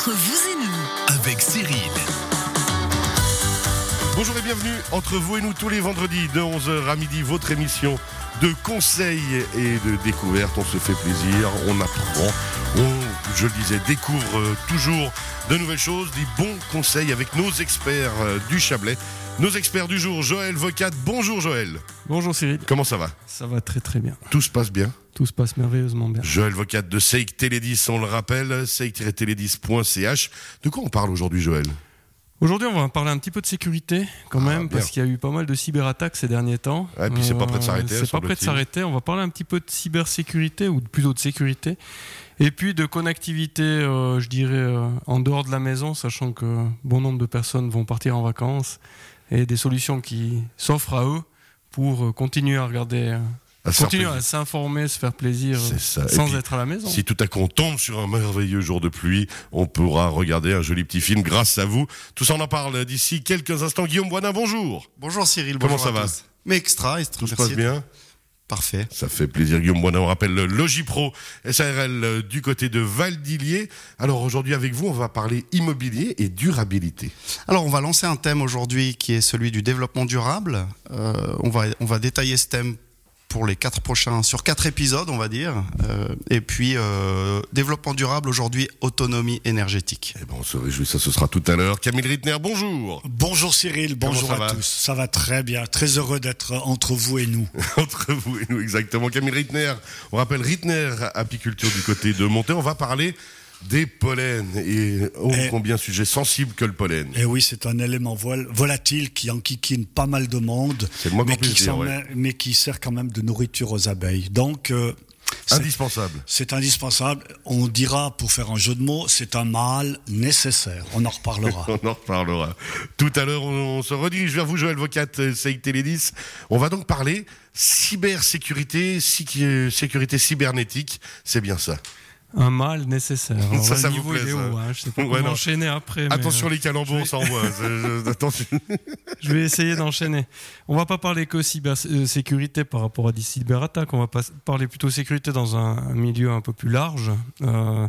Entre vous et nous, avec Cyril. Bonjour et bienvenue entre vous et nous tous les vendredis de 11h à midi, votre émission de conseils et de découvertes. On se fait plaisir, on apprend, on, je le disais, découvre toujours de nouvelles choses, des bons conseils avec nos experts euh, du Chablais. Nos experts du jour, Joël Vocat. Bonjour Joël. Bonjour Cyril. Comment ça va? Ça va très très bien. Tout se passe bien? Tout se passe merveilleusement bien. Joël Vocat de Seik Télédis, on le rappelle, seik-télédis.ch. De quoi on parle aujourd'hui Joël? Aujourd'hui, on va parler un petit peu de sécurité quand Ah, même, parce qu'il y a eu pas mal de cyberattaques ces derniers temps. Euh, Ouais, puis c'est pas prêt de s'arrêter, C'est pas prêt de s'arrêter. On va parler un petit peu de cybersécurité, ou plutôt de sécurité. Et puis de connectivité, euh, je dirais, euh, en dehors de la maison, sachant que bon nombre de personnes vont partir en vacances, et des solutions qui s'offrent à eux pour euh, continuer à regarder, euh, À continuer à s'informer, se faire plaisir, ça. Sans puis, être à la maison. Si tout à coup on tombe sur un merveilleux jour de pluie, on pourra regarder un joli petit film grâce à vous. Tout ça on en parle d'ici quelques instants. Guillaume Boinin, bonjour. Bonjour Cyril, Comment bonjour ça à va tous. Mais extra, extra. Tout se passe bien Parfait. Ça fait plaisir Guillaume. On rappelle le Logipro SARL euh, du côté de Valdilier. Alors aujourd'hui avec vous, on va parler immobilier et durabilité. Alors on va lancer un thème aujourd'hui qui est celui du développement durable. Euh, on va on va détailler ce thème pour les quatre prochains sur quatre épisodes, on va dire. Euh, et puis euh, développement durable aujourd'hui, autonomie énergétique. Eh ben, on se réjouit, ça ce sera tout à l'heure. Camille Rittner, bonjour. Bonjour Cyril, bonjour à tous. Ça va très bien, très heureux d'être entre vous et nous. Entre vous et nous, exactement. Camille Rittner, on rappelle Rittner Apiculture du côté de Monté. On va parler des pollens et oh, Eh. combien sujet sensible que le pollen. Et oui, c'est un élément vol- volatile qui enquiquine pas mal de monde, moins mais, qui dire, ouais. mais qui sert quand même de nourriture aux abeilles. Donc, euh, c'est- Indispensable. c'est indispensable. On dira, pour faire un jeu de mots, c'est un mal nécessaire. On en reparlera. On en reparlera. Tout à l'heure, on, on se redirige vers vous, Joël Vocat, euh, Seik Télédis. On va donc parler cybersécurité, cyc- sécurité cybernétique. C'est bien ça. Un mal nécessaire. Alors, Ça, le ça vous niveau, plaît, il est haut, hein. Je sais pas Ouais, comment enchaîner après. mais, Attention euh, les calembours, ça envoie. Je- Attention. je vais essayer d'enchaîner. On va pas parler que cybersécurité par rapport à des cyberattaques. On va pas- parler plutôt sécurité dans un, un milieu un peu plus large. Euh,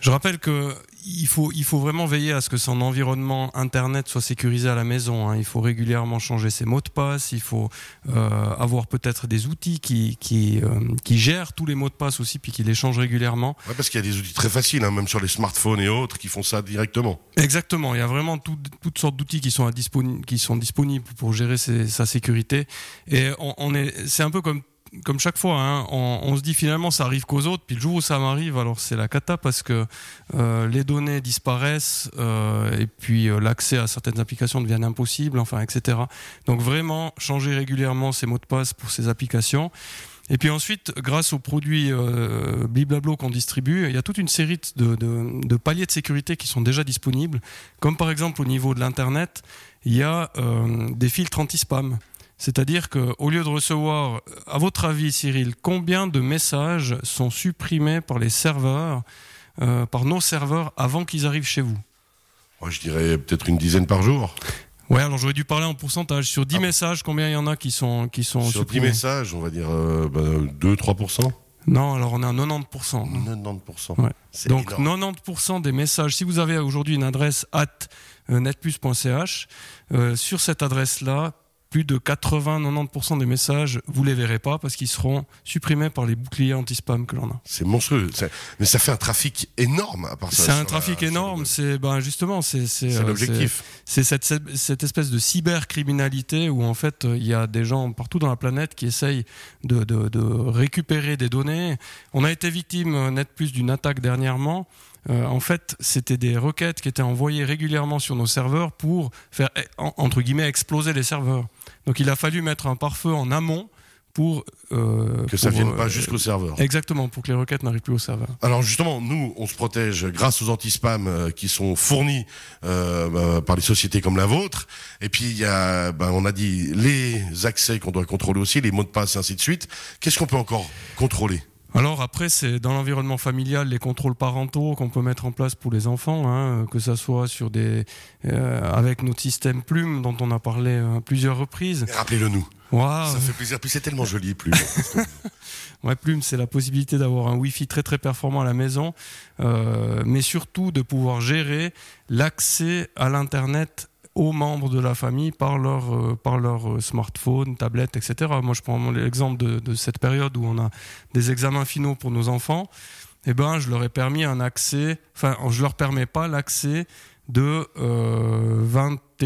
je rappelle que il faut, il faut vraiment veiller à ce que son environnement internet soit sécurisé à la maison. hein. Il faut régulièrement changer ses mots de passe. Il faut euh, avoir peut-être des outils qui, qui, euh, qui gèrent tous les mots de passe aussi, puis qui les changent régulièrement. Ouais, parce qu'il y a des outils très faciles, hein, même sur les smartphones et autres, qui font ça directement. Exactement, il y a vraiment tout- toutes sortes d'outils qui sont, à disponi- qui sont disponibles pour gérer ses- sa sécurité. Et on, on est, c'est un peu comme, comme chaque fois, hein, on, se dit finalement ça arrive qu'aux autres, puis le jour où ça m'arrive, alors c'est la cata parce que euh, les données disparaissent euh, et puis euh, l'accès à certaines applications devient impossible, enfin, etc. Donc vraiment changer régulièrement ses mots de passe pour ces applications. Et puis ensuite, grâce aux produits euh, qu'on distribue, il y a toute une série de, paliers de sécurité qui sont déjà disponibles. Comme par exemple au niveau de l'Internet, il y a des filtres anti-spam. C'est-à-dire qu'au lieu de recevoir, à votre avis Cyril, combien de messages sont supprimés par les serveurs, euh, par nos serveurs, avant qu'ils arrivent chez vous? Moi, je dirais peut-être une dizaine par jour. Ouais, alors j'aurais dû parler en pourcentage. Sur 10 Ah. messages, combien il y en a qui sont, qui sont Sur 10 supprimés? messages, on va dire euh, bah, 2-3%. Non, alors on est à 90%. 90%. Ouais. C'est Donc énorme. 90% des messages, si vous avez aujourd'hui une adresse at euh, netplus.ch, euh, sur cette adresse-là, plus de 80-90% des messages, vous les verrez pas parce qu'ils seront supprimés par les boucliers anti-spam que l'on a. C'est monstrueux. Mais ça fait un trafic énorme à part ça. C'est un la- trafic énorme, c'est ben justement c'est euh, l'objectif. c'est cette, cette, espèce de cybercriminalité où en fait il y a des gens partout dans la planète qui essayent de, de, de récupérer des données. On a été victime euh, net plus d'une attaque dernièrement. Euh, en fait, c'était des requêtes qui étaient envoyées régulièrement sur nos serveurs pour faire eh, en- entre guillemets exploser les serveurs. Donc il a fallu mettre un pare-feu en amont pour euh, Que ça pour, vienne euh, pas jusqu'au serveur. Exactement, pour que les requêtes n'arrivent plus au serveur. Alors justement, nous, on se protège grâce aux anti-spam euh, qui sont fournis euh, par les sociétés comme la vôtre. Et puis il y a, bah, on a dit les accès qu'on doit contrôler aussi, les mots de passe et ainsi de suite. Qu'est-ce qu'on peut encore contrôler? Alors après, c'est dans l'environnement familial les contrôles parentaux qu'on peut mettre en place pour les enfants, hein, que ça soit sur des euh, avec notre système Plume dont on a parlé à plusieurs reprises. Rappelez-le nous. Wow. Ça fait plaisir. Puis c'est tellement joli, Plume. ouais, Plume, c'est la possibilité d'avoir un Wi-Fi très très performant à la maison, euh, mais surtout de pouvoir gérer l'accès à l'internet aux membres de la famille par leur, euh, par leur euh, smartphone, tablette, etc. Moi, je prends l'exemple de, cette période où on a des examens finaux pour nos enfants. Eh ben, je leur ai permis un accès, enfin, je leur permets pas l'accès de euh,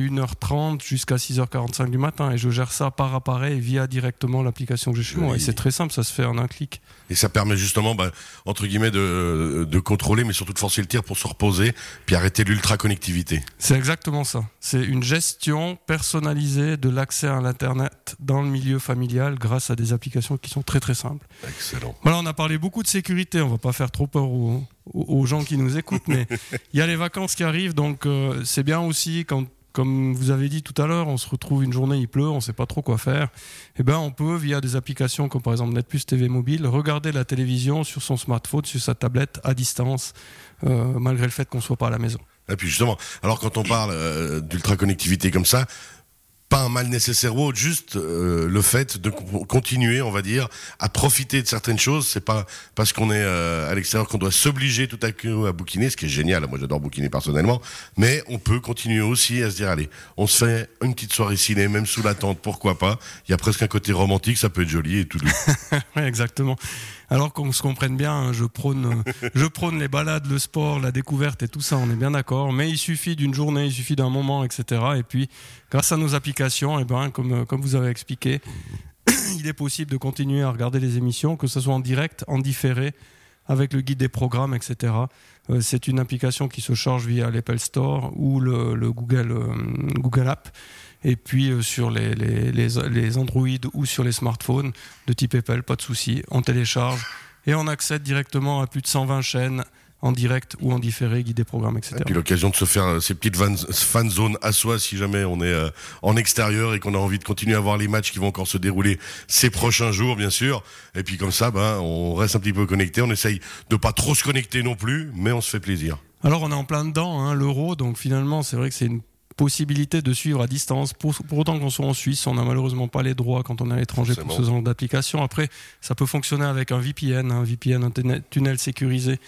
21h30 jusqu'à 6h45 du matin et je gère ça par appareil via directement l'application que j'ai chez moi. Et c'est très simple, ça se fait en un clic. Et ça permet justement, bah, entre guillemets, de, de, contrôler, mais surtout de forcer le tir pour se reposer, puis arrêter l'ultra-connectivité. C'est exactement ça. C'est une gestion personnalisée de l'accès à l'Internet dans le milieu familial grâce à des applications qui sont très très simples. Excellent. Voilà, on a parlé beaucoup de sécurité, on va pas faire trop peur aux, aux gens qui nous écoutent, mais il y a les vacances qui arrivent, donc euh, c'est bien aussi quand comme vous avez dit tout à l'heure, on se retrouve une journée, il pleut, on ne sait pas trop quoi faire. Eh ben, on peut, via des applications comme par exemple NetPlus TV Mobile, regarder la télévision sur son smartphone, sur sa tablette, à distance, euh, malgré le fait qu'on soit pas à la maison. Et puis justement, alors quand on parle euh, d'ultra connectivité comme ça, pas un mal nécessaire ou autre, juste euh, le fait de continuer, on va dire, à profiter de certaines choses. C'est pas parce qu'on est euh, à l'extérieur qu'on doit s'obliger tout à coup à bouquiner, ce qui est génial. Moi, j'adore bouquiner personnellement, mais on peut continuer aussi à se dire, allez, on se fait une petite soirée ciné, même sous la tente, pourquoi pas. Il y a presque un côté romantique, ça peut être joli et tout oui, exactement. Alors qu'on se comprenne bien, hein, je prône, je prône les balades, le sport, la découverte et tout ça, on est bien d'accord. Mais il suffit d'une journée, il suffit d'un moment, etc. Et puis, grâce à nos et eh ben, comme, comme vous avez expliqué, il est possible de continuer à regarder les émissions, que ce soit en direct, en différé, avec le guide des programmes, etc. Euh, c'est une application qui se charge via l'Apple Store ou le, Google, euh, Google App et puis euh, sur les, les, les, Android ou sur les smartphones de type Apple, pas de souci, on télécharge et on accède directement à plus de 120 chaînes en direct ou en différé, guidé programme, etc. Et puis l'occasion de se faire euh, ces petites fan zones à soi si jamais on est euh, en extérieur et qu'on a envie de continuer à voir les matchs qui vont encore se dérouler ces prochains jours, bien sûr. Et puis comme ça, ben, on reste un petit peu connecté. On essaye de pas trop se connecter non plus, mais on se fait plaisir. Alors on est en plein dedans, hein, l'euro, donc finalement c'est vrai que c'est une possibilité de suivre à distance. Pour, autant qu'on soit en Suisse, on n'a malheureusement pas les droits quand on est à l'étranger pour ce genre d'application. Après, ça peut fonctionner avec un VPN, un VPN, un tunnel sécurisé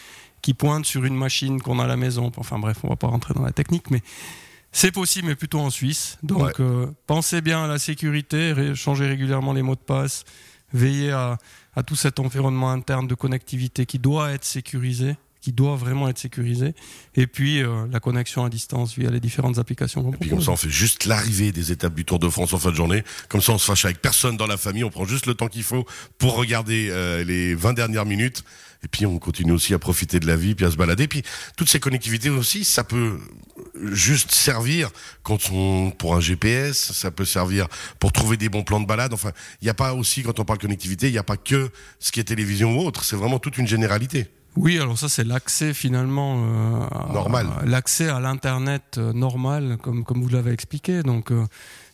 qui pointe sur une machine qu'on a à la maison. Enfin bref, on va pas rentrer dans la technique, mais c'est possible, mais plutôt en Suisse. Donc euh, pensez bien à la sécurité, changez régulièrement les mots de passe, veillez à, à tout cet environnement interne de connectivité qui doit être sécurisé qui doit vraiment être sécurisé. Et puis euh, la connexion à distance via les différentes applications qu'on Et puis comme ça, on fait juste l'arrivée des étapes du Tour de France en fin de journée. Comme ça, on se fâche avec personne dans la famille. On prend juste le temps qu'il faut pour regarder euh, les 20 dernières minutes. Et puis on continue aussi à profiter de la vie, puis à se balader. Puis toutes ces connectivités aussi, ça peut juste servir quand on, pour un GPS, ça peut servir pour trouver des bons plans de balade. Enfin, il n'y a pas aussi, quand on parle connectivité, il n'y a pas que ce qui est télévision ou autre. C'est vraiment toute une généralité. Oui, alors ça c'est l'accès finalement euh, normal, l'accès à l'internet euh, normal, comme comme vous l'avez expliqué. Donc euh,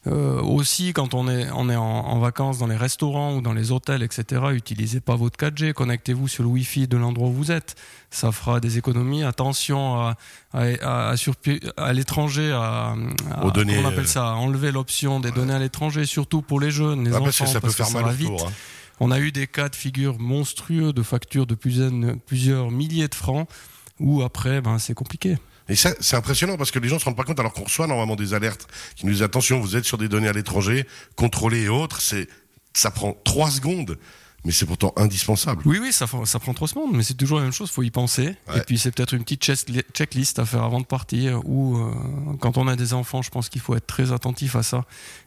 euh, aussi quand on est on est en, en, vacances dans les restaurants ou dans les hôtels, etc. Utilisez pas votre 4G, connectez-vous sur le Wi-Fi de l'endroit où vous êtes. Ça fera des économies. Attention à à, à, à, l'étranger, à, à données, on appelle ça, enlever l'option des données à l'étranger, surtout pour les jeunes, les enfants, parce que ça peut faire mal vite. Hein. On a eu des cas de figures monstrueux de factures de plusieurs, plusieurs milliers de francs où après, ben, c'est compliqué. Et ça, c'est impressionnant parce que les gens se rendent pas compte alors qu'on reçoit normalement des alertes qui nous disent attention, vous êtes sur des données à l'étranger, contrôlées et autres. C'est, ça prend trois secondes mais c'est pourtant indispensable. Oui, oui, ça, ça prend trois semaines, mais c'est toujours la même chose, faut y penser. Et puis c'est peut-être une petite checklist à faire avant de partir, ou euh, quand on a des enfants, je pense qu'il faut être très attentif à ça,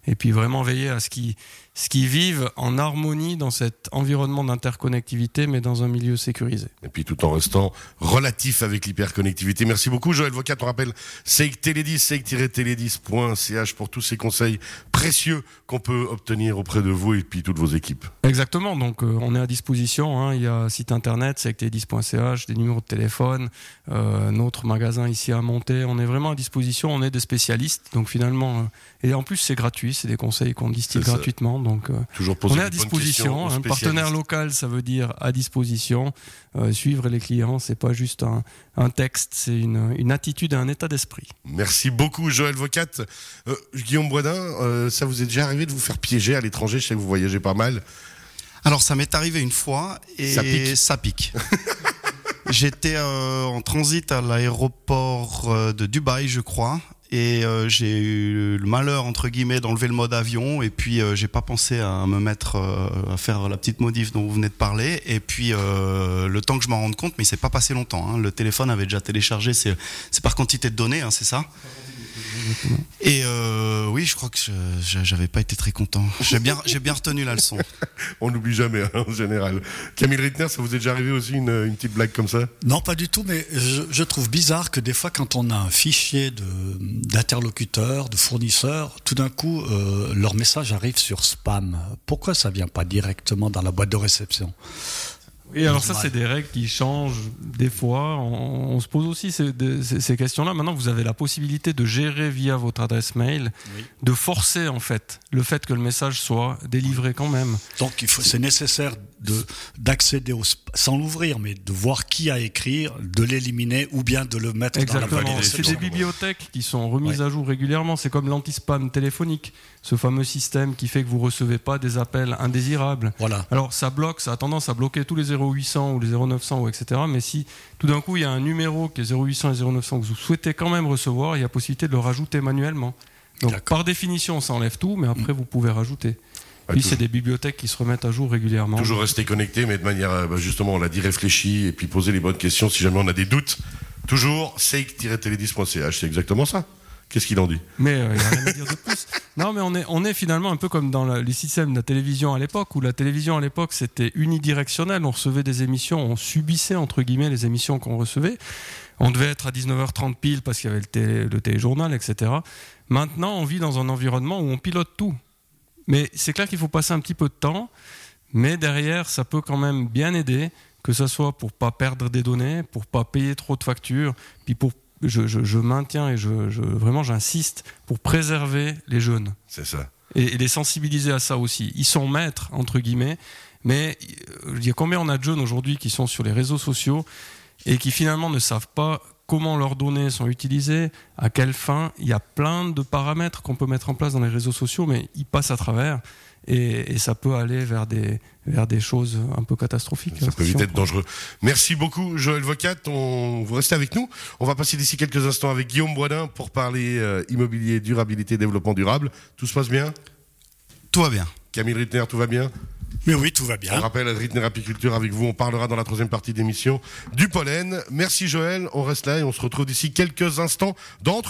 et puis vraiment veiller à ce qu'ils ce qui vivent en harmonie dans cet environnement d'interconnectivité, mais dans un milieu sécurisé. Et puis tout en restant relatif avec l'hyperconnectivité. Merci beaucoup, Joël Vocat. On rappelle Seik Télédis, seik-télédis.ch pour tous ces conseils précieux qu'on peut obtenir auprès de vous et puis toutes vos équipes. Exactement. Donc euh, on est à disposition. Hein. Il y a site internet seiktélédis.ch, des numéros de téléphone, euh, notre magasin ici à monter. On est vraiment à disposition. On est des spécialistes. Donc finalement, euh, et en plus c'est gratuit. C'est des conseils qu'on distille gratuitement. Donc, euh, Toujours poser on est à disposition. Un partenaire spécialistes. local, ça veut dire à disposition. Euh, suivre les clients, c'est pas juste un, un texte, c'est une, une attitude et un état d'esprit. Merci beaucoup, Joël Vocat. Euh, Guillaume Boisdin, euh, ça vous est déjà arrivé de vous faire piéger à l'étranger? Je sais que vous voyagez pas mal. Alors ça m'est arrivé une fois et Ça pique. ça pique. J'étais euh, en transit à l'aéroport de Dubaï, je crois, et euh, j'ai eu le malheur entre guillemets d'enlever le mode avion, et puis euh, j'ai pas pensé à me mettre euh, à faire la petite modif dont vous venez de parler, et puis euh, le temps que je m'en rende compte, mais il s'est pas passé longtemps. hein. Le téléphone avait déjà téléchargé, c'est par quantité de données, hein, c'est ça? Et euh, oui, je crois que je- j'avais pas été très content. J'ai bien, j'ai bien retenu la leçon. On n'oublie jamais, hein, en général. Camille Rittner, ça vous est déjà arrivé aussi une, une petite blague comme ça? Non, pas du tout, mais je, je trouve bizarre que des fois, quand on a un fichier de- d'interlocuteurs, de, fournisseurs, tout d'un coup, euh, leur message arrive sur spam. Pourquoi ça vient pas directement dans la boîte de réception? Et alors ça, c'est des règles qui changent des fois. On, on se pose aussi ces, de- ces- ces questions-là. Maintenant, vous avez la possibilité de gérer via votre adresse mail, Oui. de forcer en fait le fait que le message soit délivré quand même. Donc, il faut, c'est nécessaire de d'accéder au sans l'ouvrir, mais de voir qui a écrit, de l'éliminer ou bien de le mettre dans la Exactement. C'est des bibliothèques qui sont remises à jour régulièrement. C'est comme l'anti-spam téléphonique, ce fameux système qui fait que vous recevez pas des appels indésirables. Voilà. Alors ça bloque, ça a tendance à bloquer tous les 0800 ou les 0900 ou etc. Mais si tout d'un coup il y a un numéro qui est 0800 et 0900 que vous souhaitez quand même recevoir, il y a possibilité de le rajouter manuellement. Donc par définition ça enlève tout, mais après vous pouvez rajouter. Puis c'est des bibliothèques qui se remettent à jour régulièrement. Toujours rester connecté, mais de manière, euh, bah, justement, on l'a dit, réfléchie, et puis poser les bonnes questions si jamais on a des doutes. Toujours, sake-télédis.ch, c'est exactement ça. Qu'est-ce qu'il en dit? Mais il n'y a rien à dire de plus. Non, mais on est, on est finalement un peu comme dans la- les systèmes de la télévision à l'époque, où la télévision à l'époque c'était unidirectionnel. On recevait des émissions, on subissait entre guillemets les émissions qu'on recevait. On devait être à 19h30 pile parce qu'il y avait le, télé- le téléjournal, etc. Maintenant, on vit dans un environnement où on pilote tout. Mais c'est clair qu'il faut passer un petit peu de temps, mais derrière, ça peut quand même bien aider, que ce soit pour pas perdre des données, pour pas payer trop de factures, puis pour je, je- je maintiens et je, je- vraiment j'insiste pour préserver les jeunes C'est ça. et, et les sensibiliser à ça aussi. Ils sont maîtres entre guillemets, mais euh, il y a combien on a de jeunes aujourd'hui qui sont sur les réseaux sociaux et qui finalement ne savent pas comment leurs données sont utilisées, à quelle fin. Il y a plein de paramètres qu'on peut mettre en place dans les réseaux sociaux, mais ils passent à travers. Et, et ça peut aller vers des, vers des choses un peu catastrophiques. Ça peut vite on être dangereux. Merci beaucoup, Joël Vocat. On... Vous restez avec nous. On va passer d'ici quelques instants avec Guillaume Boisdin pour parler euh, immobilier, durabilité, développement durable. Tout se passe bien? Tout va bien. Camille Rittner, tout va bien? Mais oui, tout va On bien. rappelle Rittner Apiculture avec vous. On parlera dans la troisième partie d'émission du pollen. Merci Joël. On reste là et on se retrouve d'ici quelques instants dans Entre